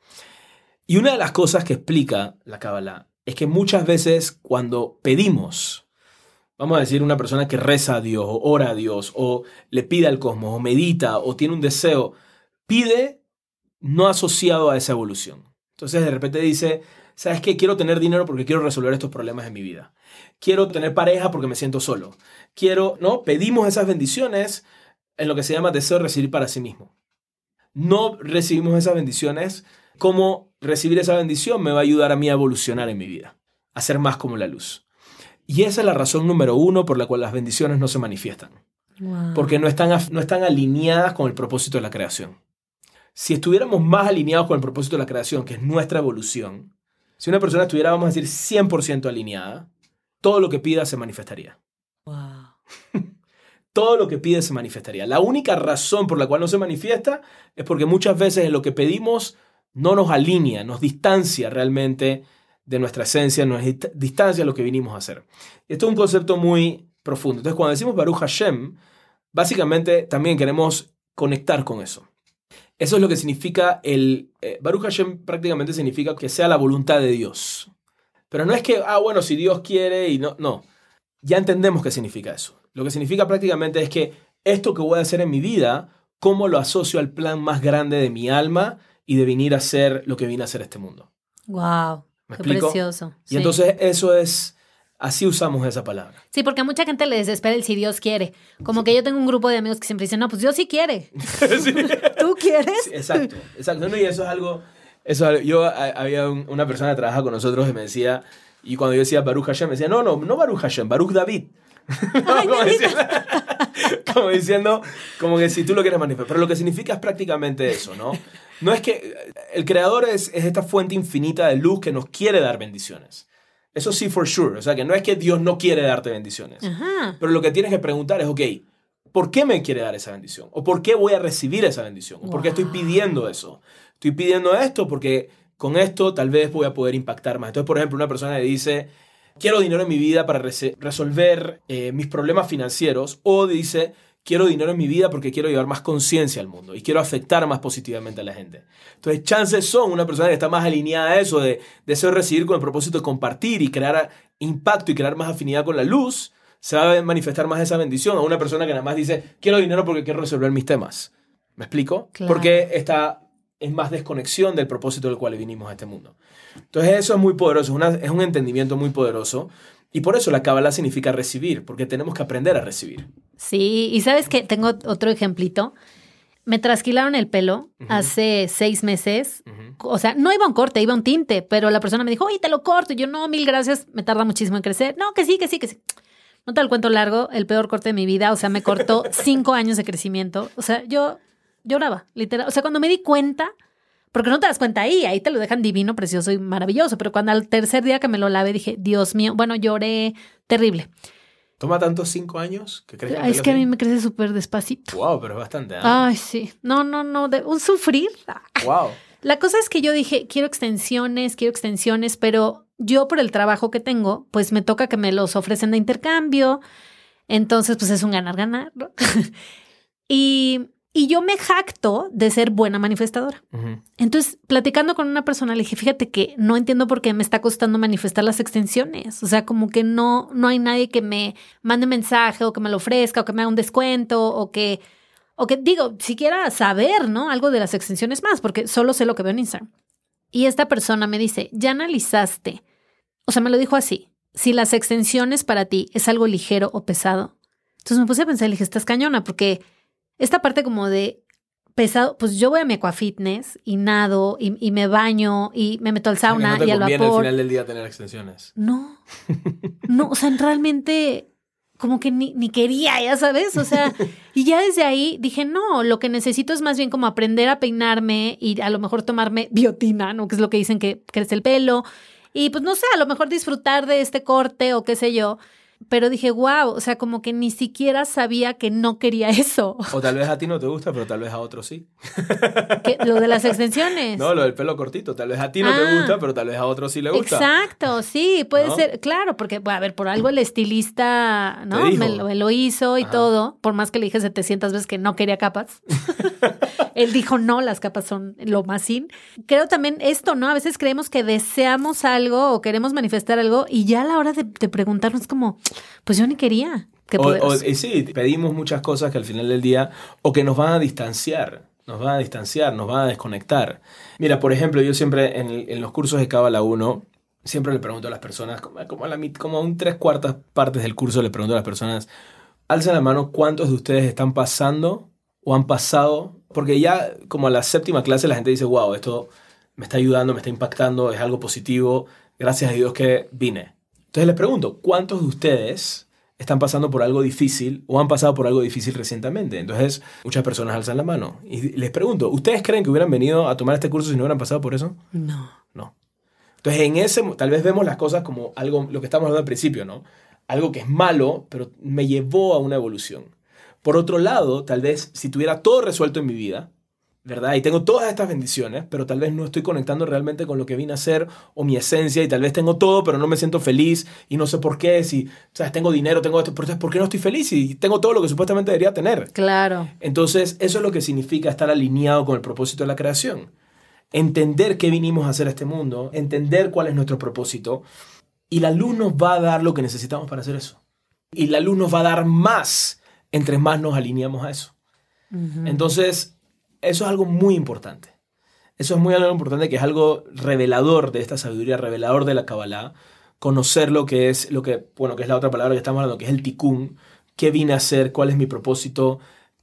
Y una de las cosas que explica la Kabbalah es que muchas veces cuando pedimos, vamos a decir una persona que reza a Dios, o ora a Dios, o le pide al cosmos, o medita, o tiene un deseo, pide no asociado a esa evolución. Entonces de repente dice, ¿sabes qué? Quiero tener dinero porque quiero resolver estos problemas en mi vida. Quiero tener pareja porque me siento solo. Quiero, ¿no? Pedimos esas bendiciones en lo que se llama deseo de recibir para sí mismo. No recibimos esas bendiciones cómo recibir esa bendición me va a ayudar a mí a evolucionar en mi vida, a ser más como la luz. Y esa es la razón número uno por la cual las bendiciones no se manifiestan. Porque no están, no están alineadas con el propósito de la creación. Si estuviéramos más alineados con el propósito de la creación, que es nuestra evolución, si una persona estuviera, vamos a decir, 100% alineada, todo lo que pida se manifestaría. todo lo que pide se manifestaría. La única razón por la cual no se manifiesta es porque muchas veces en lo que pedimos no nos alinea, nos distancia realmente de nuestra esencia, nos distancia de lo que vinimos a hacer. Esto es un concepto muy profundo. Entonces, cuando decimos Baruch Hashem, básicamente también queremos conectar con eso. Eso es lo que significa el... Eh, Baruch Hashem prácticamente significa que sea la voluntad de Dios. Pero no es que, ah, bueno, si Dios quiere y no, no. Ya entendemos qué significa eso. Lo que significa prácticamente es que esto que voy a hacer en mi vida, ¿cómo lo asocio al plan más grande de mi alma y de venir a ser lo que vine a hacer este mundo? Wow, ¿Me qué explico? precioso. Y Sí. entonces eso es, así usamos esa palabra. Sí, porque a mucha gente le desespera el si Dios quiere. Como que yo tengo un grupo de amigos que siempre dicen, no, pues Dios sí quiere. ¿Tú quieres? Exacto, exacto. No, y eso es algo, eso es algo- yo a- había un- una persona que trabaja con nosotros que me decía, y cuando yo decía Baruch Hashem, me decía, no, no, no Baruch Hashem, Baruch David. No, Ay, como, diciendo, como diciendo, como que si tú lo quieres manifestar, pero lo que significa es prácticamente eso, ¿no? No es que el creador es, es esta fuente infinita de luz que nos quiere dar bendiciones. Eso sí, for sure. O sea, que no es que Dios no quiere darte bendiciones. Ajá. Pero lo que tienes que preguntar es, ok, ¿por qué me quiere dar esa bendición? ¿O por qué voy a recibir esa bendición? ¿O por qué estoy pidiendo eso? Estoy pidiendo esto porque con esto tal vez voy a poder impactar más. Entonces, por ejemplo, una persona le dice, quiero dinero en mi vida para resolver eh, mis problemas financieros. O dice, quiero dinero en mi vida porque quiero llevar más conciencia al mundo y quiero afectar más positivamente a la gente. Entonces, chances son una persona que está más alineada a eso, de deseo de recibir con el propósito de compartir y crear impacto y crear más afinidad con la luz, se va a manifestar más esa bendición a una persona que nada más dice, quiero dinero porque quiero resolver mis temas. ¿Me explico? Claro. Porque esta es más desconexión del propósito del cual vinimos a este mundo. Entonces eso es muy poderoso, es, una- es un entendimiento muy poderoso. Y por eso la Kabbalah significa recibir, porque tenemos que aprender a recibir. Sí, y sabes que tengo otro ejemplito. Me trasquilaron el pelo hace seis meses. O sea, no iba a un corte, iba a un tinte, pero la persona me dijo, oye, te lo corto. Y yo, no, mil gracias, me tarda muchísimo en crecer. No, que sí, que sí, que sí. No te lo cuento largo, el peor corte de mi vida. O sea, me cortó cinco años de crecimiento. O sea, yo lloraba, literal. O sea, cuando me di cuenta, porque no te das cuenta ahí, ahí te lo dejan divino, precioso y maravilloso. Pero cuando al tercer día que me lo lavé, dije, Dios mío, bueno, lloré terrible. ¿Toma tantos cinco años que crees Es que a mí me crece súper despacito. Wow, pero es bastante. ¿ah? Ay, sí. No, no, no. De, un sufrir. Wow. La cosa es que yo dije, quiero extensiones, quiero extensiones, pero yo por el trabajo que tengo, pues me toca que me los ofrecen de intercambio. Entonces, pues es un ganar-ganar, ¿no? y, y yo me jacto de ser buena manifestadora. Entonces, platicando con una persona, le dije, fíjate que no entiendo por qué me está costando manifestar las extensiones. O sea, como que no, no hay nadie que me mande mensaje o que me lo ofrezca o que me haga un descuento o que, o que digo, siquiera saber, ¿no? Algo de las extensiones más, porque solo sé lo que veo en Instagram. Y esta persona me dice, ya analizaste. O sea, me lo dijo así. Si las extensiones para ti es algo ligero o pesado. Entonces me puse a pensar y le dije, estás cañona, porque esta parte como de pesado, pues yo voy a mi aquafitness y nado y, y me baño y me meto al sauna no te y al conviene al vapor. final del día tener extensiones. No, no, o sea, realmente como que ni, ni quería, ya sabes, o sea, y ya desde ahí dije, no, lo que necesito es más bien como aprender a peinarme y a lo mejor tomarme biotina, ¿no? Que es lo que dicen que crece el pelo. Y pues no sé, a lo mejor disfrutar de este corte o qué sé yo. Pero dije, wow, o sea, como que ni siquiera sabía que no quería eso. O tal vez a ti no te gusta, pero tal vez a otros sí. Lo de las extensiones. No, lo del pelo cortito. Tal vez a ti no Ah. te gusta, pero tal vez a otros sí le gusta. Exacto, sí, puede ¿No? ser, claro, porque, bueno, a ver, por algo el estilista, ¿no? Me lo, me lo hizo y Ajá. todo, por más que le dije 700 veces que no quería capas. Él dijo, no, las capas son lo más sin. Creo también esto, ¿no? A veces creemos que deseamos algo o queremos manifestar algo y ya a la hora de, de preguntarnos como, pues yo ni quería. Qué O, o- y sí, pedimos muchas cosas que al final del día o que nos van a distanciar, nos van a distanciar, nos van a desconectar. Mira, por ejemplo, yo siempre en, los cursos de Cábala 1, siempre le pregunto a las personas, como, a, la, como a un tres cuartas partes del curso le pregunto a las personas, alzan la mano cuántos de ustedes están pasando o han pasado, porque ya como a la séptima clase la gente dice, wow, esto me está ayudando, me está impactando, es algo positivo, gracias a Dios que vine. Entonces les pregunto, ¿cuántos de ustedes están pasando por algo difícil o han pasado por algo difícil recientemente? Entonces muchas personas alzan la mano y les pregunto, ¿ustedes creen que hubieran venido a tomar este curso si no hubieran pasado por eso? No. No. Entonces, en ese, tal vez vemos las cosas como algo, lo que estamos hablando al principio, ¿no? Algo que es malo, pero me llevó a una evolución. Por otro lado, tal vez si tuviera todo resuelto en mi vida, ¿verdad? Y tengo todas estas bendiciones, pero tal vez no estoy conectando realmente con lo que vine a ser o mi esencia y tal vez tengo todo, pero no me siento feliz y no sé por qué, si, sea, tengo dinero, tengo esto, pero ¿por qué no estoy feliz y tengo todo lo que supuestamente debería tener? Claro. Entonces, eso es lo que significa estar alineado con el propósito de la creación. Entender qué vinimos a hacer a este mundo, entender cuál es nuestro propósito y la luz nos va a dar lo que necesitamos para hacer eso. Y la luz nos va a dar más entre más nos alineamos a eso. Entonces, eso es algo muy importante. Eso es muy algo importante, que es algo revelador de esta sabiduría, revelador de la Kabbalah. Conocer lo que es, lo que, bueno, que es la otra palabra que estamos hablando, que es el tikkun. ¿Qué vine a hacer? ¿Cuál es mi propósito?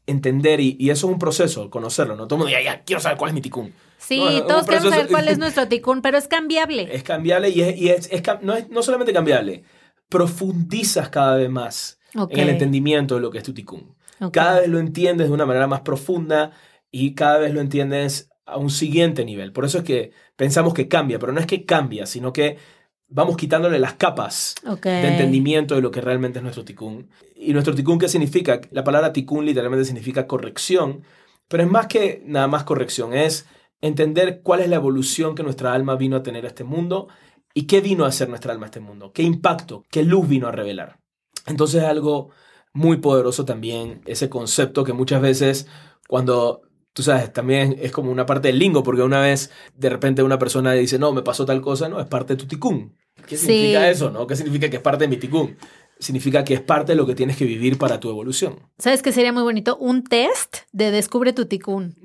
Entender, y, eso es un proceso, conocerlo, ¿no? Todo el mundo dice, ya, quiero saber cuál es mi tikkun. Sí, todos queremos saber cuál es nuestro tikkun, pero es cambiable. Es cambiable y, es, no, es no solamente cambiable, profundizas cada vez más en el entendimiento de lo que es tu tikkun. Cada vez lo entiendes de una manera más profunda y cada vez lo entiendes a un siguiente nivel. Por eso es que pensamos que cambia, pero no es que cambia, sino que vamos quitándole las capas de entendimiento de lo que realmente es nuestro tikkun. ¿Y nuestro tikkun qué significa? La palabra tikkun literalmente significa corrección, pero es más que nada más corrección, es entender cuál es la evolución que nuestra alma vino a tener a este mundo y qué vino a hacer nuestra alma a este mundo, qué impacto, qué luz vino a revelar. Entonces es algo muy poderoso también ese concepto que muchas veces cuando tú sabes, también es como una parte del lingo, porque una vez de repente una persona dice, no, me pasó tal cosa, no, es parte de tu ticún. ¿Qué significa eso, no? ¿Qué significa que es parte de mi ticún? Significa que es parte de lo que tienes que vivir para tu evolución. ¿Sabes qué sería muy bonito? Un test de descubre tu ticún.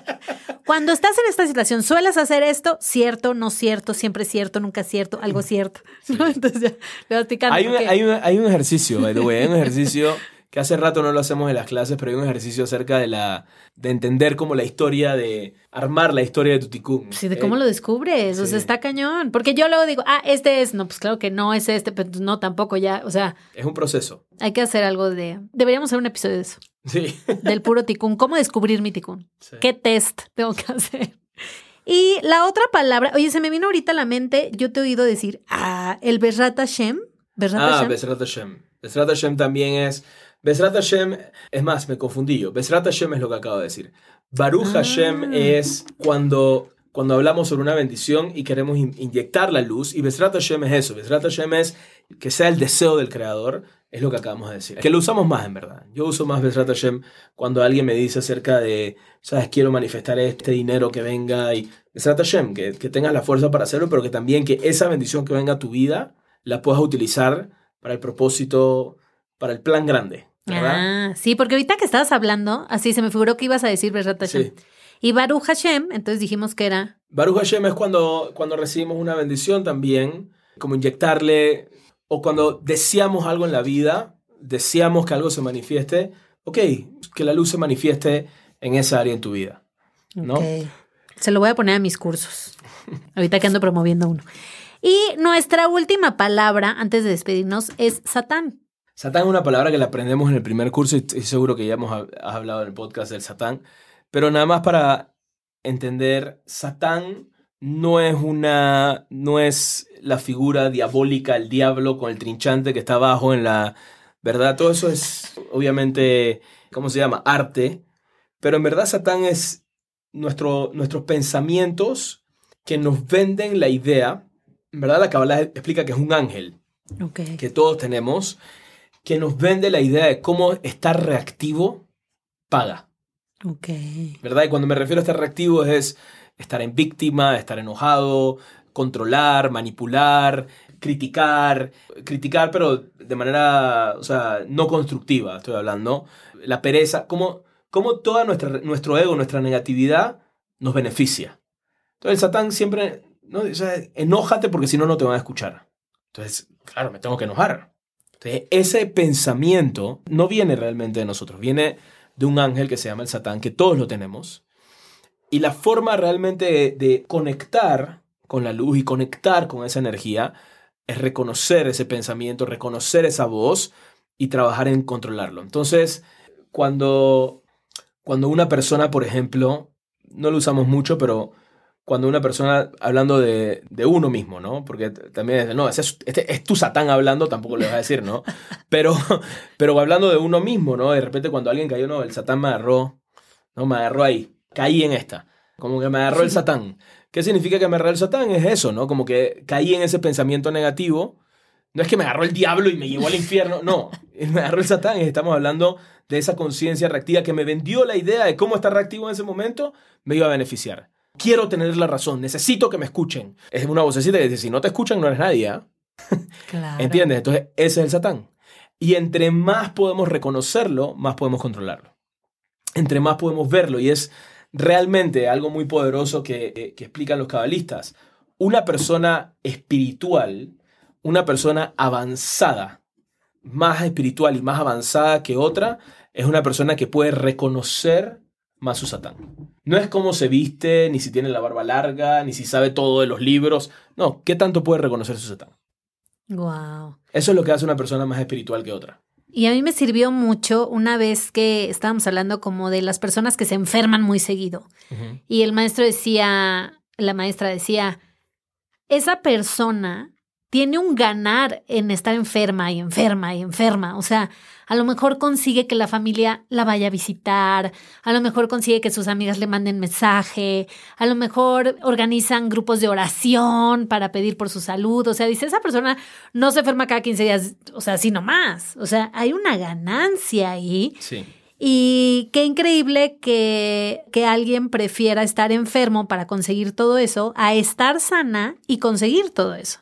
Cuando estás en esta situación, ¿sueles hacer esto? Cierto, no cierto, siempre cierto, nunca cierto, algo cierto. Entonces ya, le vas picando. Hay hay un ejercicio, by the way, hay un ejercicio que hace rato no lo hacemos en las clases, pero hay un ejercicio acerca de la de entender como la historia de armar la historia de tu ticún. Sí, de cómo lo descubres, o sea, está cañón, porque yo luego digo, ah, este es, no, pues claro que no es este, pero no tampoco ya, o sea, es un proceso. Hay que hacer algo de deberíamos hacer un episodio de eso. Sí. Del puro ticún, cómo descubrir mi ticún. ¿Qué test tengo que hacer? Y la otra palabra, oye, se me vino ahorita a la mente, yo te he oído decir, ah, el Besrat Hashem. ah, Besrat Hashem. Besrat Hashem también es Besrat Hashem, es más, me confundí yo. Besrat Hashem es lo que acabo de decir. Baruch ah. Hashem es cuando, cuando hablamos sobre una bendición y queremos inyectar la luz. Y Besrat Hashem es eso. Besrat Hashem es que sea el deseo del creador. Es lo que acabamos de decir. Que lo usamos más en verdad. Yo uso más Besrat Hashem cuando alguien me dice acerca de, sabes, quiero manifestar este dinero que venga. Y Besrat Hashem, que, que tengas la fuerza para hacerlo, pero que también que esa bendición que venga a tu vida la puedas utilizar para el propósito, para el plan grande. Ah, sí, porque ahorita que estabas hablando, así se me figuró que ibas a decir Besrat Hashem. Y Baruch Hashem, entonces dijimos que era. Baruch Hashem es cuando, cuando recibimos una bendición también, como inyectarle, o cuando deseamos algo en la vida, deseamos que algo se manifieste, ok, que la luz se manifieste en esa área en tu vida. ¿no? Se lo voy a poner a mis cursos, ahorita que ando promoviendo uno. Y nuestra última palabra, antes de despedirnos, es Satán. Satán es una palabra que la aprendemos en el primer curso y seguro que ya hemos hablado en el podcast del Satán. Pero nada más para entender, Satán no es una. no es la figura diabólica, el diablo con el trinchante que está abajo en la. ¿Verdad? Todo eso es obviamente. ¿Cómo se llama? Arte. Pero en verdad Satán es nuestro, nuestros pensamientos que nos venden la idea. En verdad la Kabbalah explica que es un ángel. Que todos tenemos que nos vende la idea de cómo estar reactivo paga. Ok. ¿Verdad? Y cuando me refiero a estar reactivo es estar en víctima, estar enojado, controlar, manipular, criticar, criticar pero de manera, o sea, no constructiva, estoy hablando. La pereza, cómo, cómo nuestra, nuestro ego, nuestra negatividad nos beneficia. Entonces el Satán siempre, ¿no? o sea, enójate porque si no, no te van a escuchar. Entonces, claro, me tengo que enojar ese pensamiento no viene realmente de nosotros, viene de un ángel que se llama el Satán, que todos lo tenemos. Y la forma realmente de, conectar con la luz y conectar con esa energía es reconocer ese pensamiento, reconocer esa voz y trabajar en controlarlo. Entonces, cuando, cuando una persona, por ejemplo, no lo usamos mucho, pero cuando una persona, hablando de, uno mismo, ¿no? Porque también, no, es, este, es tu satán hablando, tampoco le vas a decir, ¿no? Pero, pero hablando de uno mismo, ¿no? De repente cuando alguien cayó, no, el satán me agarró, ¿no? Me agarró ahí. caí en esta. Como que me agarró el satán. ¿Qué significa que me agarró el satán? Es eso, ¿no? Como que caí en ese pensamiento negativo. No es que me agarró el diablo y me llevó al infierno, no. Me agarró el satán y estamos hablando de esa conciencia reactiva que me vendió la idea de cómo estar reactivo en ese momento me iba a beneficiar. Quiero tener la razón, necesito que me escuchen. Es una vocecita que dice, si no te escuchan no eres nadie. ¿ah?". Claro. ¿Entiendes? Entonces, ese es el satán. Y entre más podemos reconocerlo, más podemos controlarlo. Entre más podemos verlo. Y es realmente algo muy poderoso que, que- que explican los cabalistas. Una persona espiritual, una persona avanzada, más espiritual y más avanzada que otra, es una persona que puede reconocer más su satán. No es cómo se viste, ni si tiene la barba larga, ni si sabe todo de los libros. No, ¿qué tanto puede reconocer su satán? Wow. Eso es lo que hace una persona más espiritual que otra. Y a mí me sirvió mucho una vez que estábamos hablando como de las personas que se enferman muy seguido. Y el maestro decía, la maestra decía, esa persona tiene un ganar en estar enferma y enferma y enferma. O sea, a lo mejor consigue que la familia la vaya a visitar, a lo mejor consigue que sus amigas le manden mensaje, a lo mejor organizan grupos de oración para pedir por su salud. O sea, dice, esa persona no se enferma cada 15 días, o sea, sino más. O sea, hay una ganancia ahí. Sí. Y qué increíble que, que alguien prefiera estar enfermo para conseguir todo eso a estar sana y conseguir todo eso.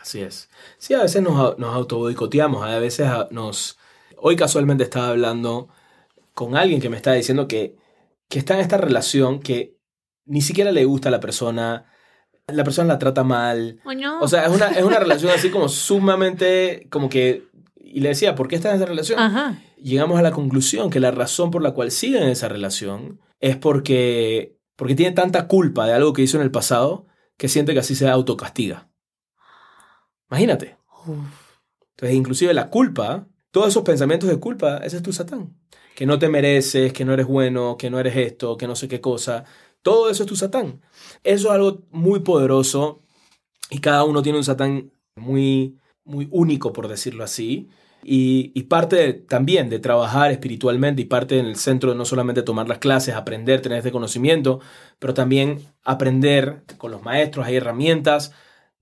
Así es. Sí, a veces nos, nos autoboicoteamos, a veces nos... Hoy casualmente estaba hablando con alguien que me estaba diciendo que, que está en esta relación que ni siquiera le gusta a la persona, la persona la trata mal. ¿O no? O sea, es una, es una relación así como sumamente, como que... Y le decía, ¿por qué estás en esa relación? Ajá. llegamos a la conclusión que la razón por la cual siguen en esa relación es porque, porque tiene tanta culpa de algo que hizo en el pasado que siente que así se autocastiga. Imagínate. Entonces, inclusive la culpa, todos esos pensamientos de culpa, ese es tu satán. Que no te mereces, que no eres bueno, que no eres esto, que no sé qué cosa. Todo eso es tu satán. Eso es algo muy poderoso y cada uno tiene un satán muy, muy único, por decirlo así. Y, parte también de trabajar espiritualmente y parte en el centro de no solamente tomar las clases, aprender, tener este conocimiento, pero también aprender con los maestros, hay herramientas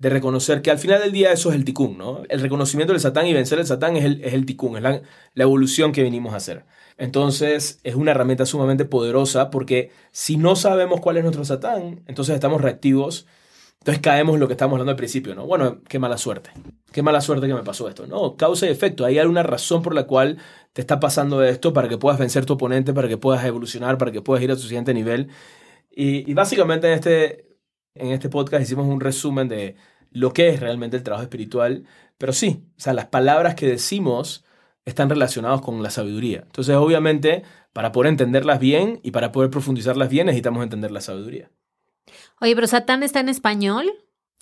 de reconocer que al final del día eso es el ticún, ¿no? El reconocimiento del satán y vencer el satán es el, es el ticún, es la, evolución que venimos a hacer. Entonces es una herramienta sumamente poderosa porque si no sabemos cuál es nuestro satán, entonces estamos reactivos, entonces caemos en lo que estábamos hablando al principio, ¿no? Bueno, qué mala suerte, qué mala suerte que me pasó esto. No, causa y efecto, hay alguna razón por la cual te está pasando esto para que puedas vencer tu oponente, para que puedas evolucionar, para que puedas ir a tu siguiente nivel. Y, y básicamente en este, en este podcast hicimos un resumen de lo que es realmente el trabajo espiritual, pero sí, o sea, las palabras que decimos están relacionadas con la sabiduría. Entonces, obviamente, para poder entenderlas bien y para poder profundizarlas bien, necesitamos entender la sabiduría. Oye, pero Satán está en español.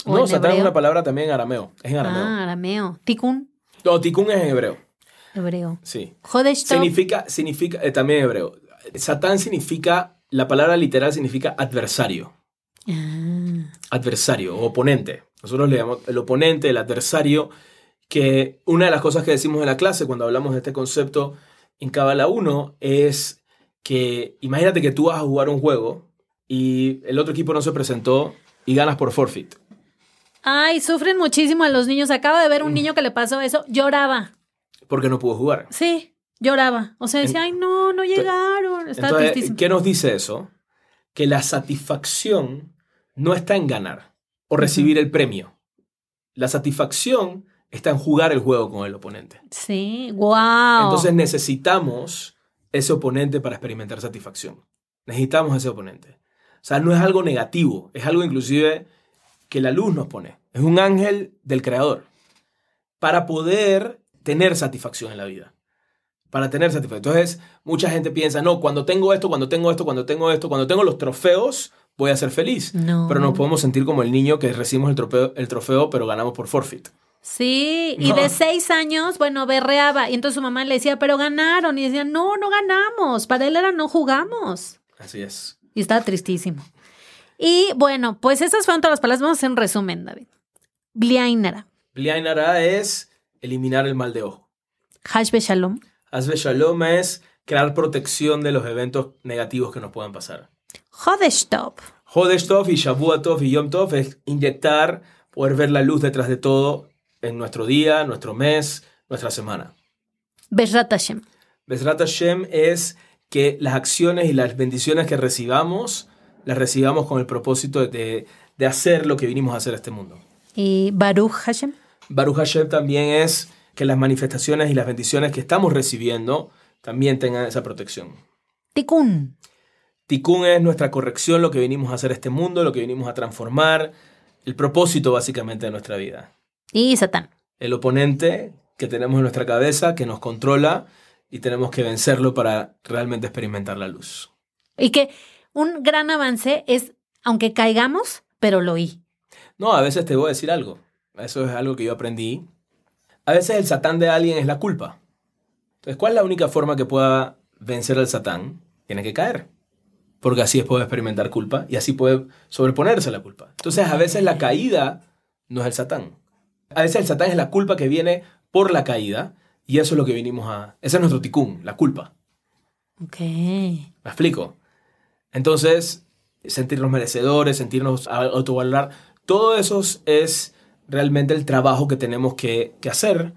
¿O No, en Satán es una palabra también en arameo. Es en arameo. Ah, arameo. Tikun, No, tikkun es en hebreo. hebreo. Sí. Jodesh Tov. Significa, significa eh, también en hebreo. Satán significa, la palabra literal significa adversario. Ah, adversario o oponente. Nosotros le llamamos el oponente, el adversario, que una de las cosas que decimos en la clase cuando hablamos de este concepto en Kabbalah 1 es que imagínate que tú vas a jugar un juego y el otro equipo no se presentó y ganas por forfeit. Ay, sufren muchísimo a los niños. Acabo de ver Mm. un niño que le pasó eso. Lloraba. porque no pudo jugar. Sí, lloraba. O sea, decía, ay, no, no llegaron. Estaba Entonces, tristísimo. ¿qué nos dice eso? Que la satisfacción no está en ganar o recibir el premio. La satisfacción está en jugar el juego con el oponente. Sí, wow. Entonces necesitamos ese oponente para experimentar satisfacción. Necesitamos ese oponente. O sea, no es algo negativo, es algo inclusive que la luz nos pone. Es un ángel del creador. Para poder tener satisfacción en la vida. Para tener satisfacción. Entonces, mucha gente piensa, no, cuando tengo esto, cuando tengo esto, cuando tengo esto, cuando tengo los trofeos, voy a ser feliz. No. Pero nos podemos sentir como el niño que recibimos el trofeo, el trofeo pero ganamos por forfeit. Sí, y No. de seis años, bueno, berreaba. Y entonces su mamá le decía, pero ganaron. Y decía, no, no ganamos. Para él era no jugamos. Así es. Y estaba tristísimo. Y bueno, pues esas fueron todas las palabras. Vamos a hacer un resumen, David. Bliainara, Bliainara es eliminar el mal de ojo. Hashbe Shalom, Hazbe Shalom es crear protección de los eventos negativos que nos puedan pasar. Jodesh Tov. Jodesh Tov y Shavua Tov y Yom Tov es inyectar, poder ver la luz detrás de todo en nuestro día, nuestro mes, nuestra semana. Bezrat Hashem. Bezrat Hashem es que las acciones y las bendiciones que recibamos, las recibamos con el propósito de, de hacer lo que vinimos a hacer a este mundo. Y Baruch Hashem. Baruch Hashem también es que las manifestaciones y las bendiciones que estamos recibiendo también tengan esa protección. Tikkun. Tikkun es nuestra corrección, lo que vinimos a hacer este mundo, lo que vinimos a transformar, el propósito básicamente de nuestra vida. Y Satán. El oponente que tenemos en nuestra cabeza, que nos controla y tenemos que vencerlo para realmente experimentar la luz. Y que un gran avance es, aunque caigamos, pero lo oí. No, a veces te voy a decir algo. Eso es algo que yo aprendí. A veces el satán de alguien es la culpa. Entonces, ¿cuál es la única forma que pueda vencer al satán? Tiene que caer. Porque así es puede experimentar culpa y así puede sobreponerse a la culpa. Entonces, a veces la caída no es el satán. A veces el satán es la culpa que viene por la caída y eso es lo que vinimos a... Ese es nuestro ticún, la culpa. Ok. ¿Me explico? Entonces, sentirnos merecedores, sentirnos a- autovalorar, todo eso es realmente el trabajo que tenemos que, que hacer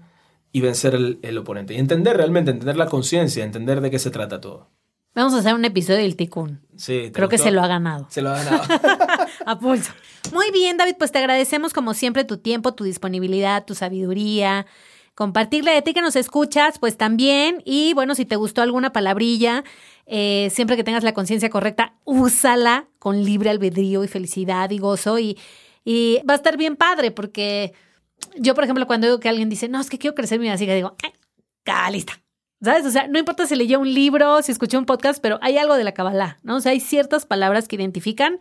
y vencer el, el oponente. Y entender realmente, entender la conciencia, entender de qué se trata todo. Vamos a hacer un episodio del Tikkun. Sí, ¿te Creo que se lo ha ganado. Se lo ha ganado. A pulso. Muy bien, David, pues te agradecemos como siempre tu tiempo, tu disponibilidad, tu sabiduría. Compartirle de ti que nos escuchas, pues también. Y bueno, si te gustó alguna palabrilla, eh, siempre que tengas la conciencia correcta, úsala con libre albedrío y felicidad y gozo. Y, y va a estar bien padre, porque yo, por ejemplo, cuando digo que alguien dice, no, es que quiero crecer mi que digo, "Ay, ah, lista. ¿Sabes? O sea, no importa si leyó un libro, si escuchó un podcast, pero hay algo de la Kabbalah, ¿no? O sea, hay ciertas palabras que identifican.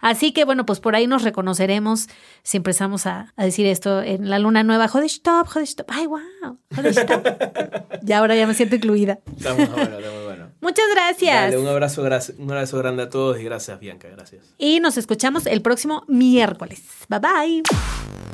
Así que, bueno, pues por ahí nos reconoceremos si empezamos a, a decir esto en la luna nueva. Jodesh top, jodesh top. Ay, wow. Jodesh top. ya ahora ya me siento incluida. Está muy bueno, está muy bueno. Muchas gracias. Dale, un, abrazo, un abrazo grande a todos y gracias, Bianca, gracias. Y nos escuchamos el próximo miércoles. Bye bye.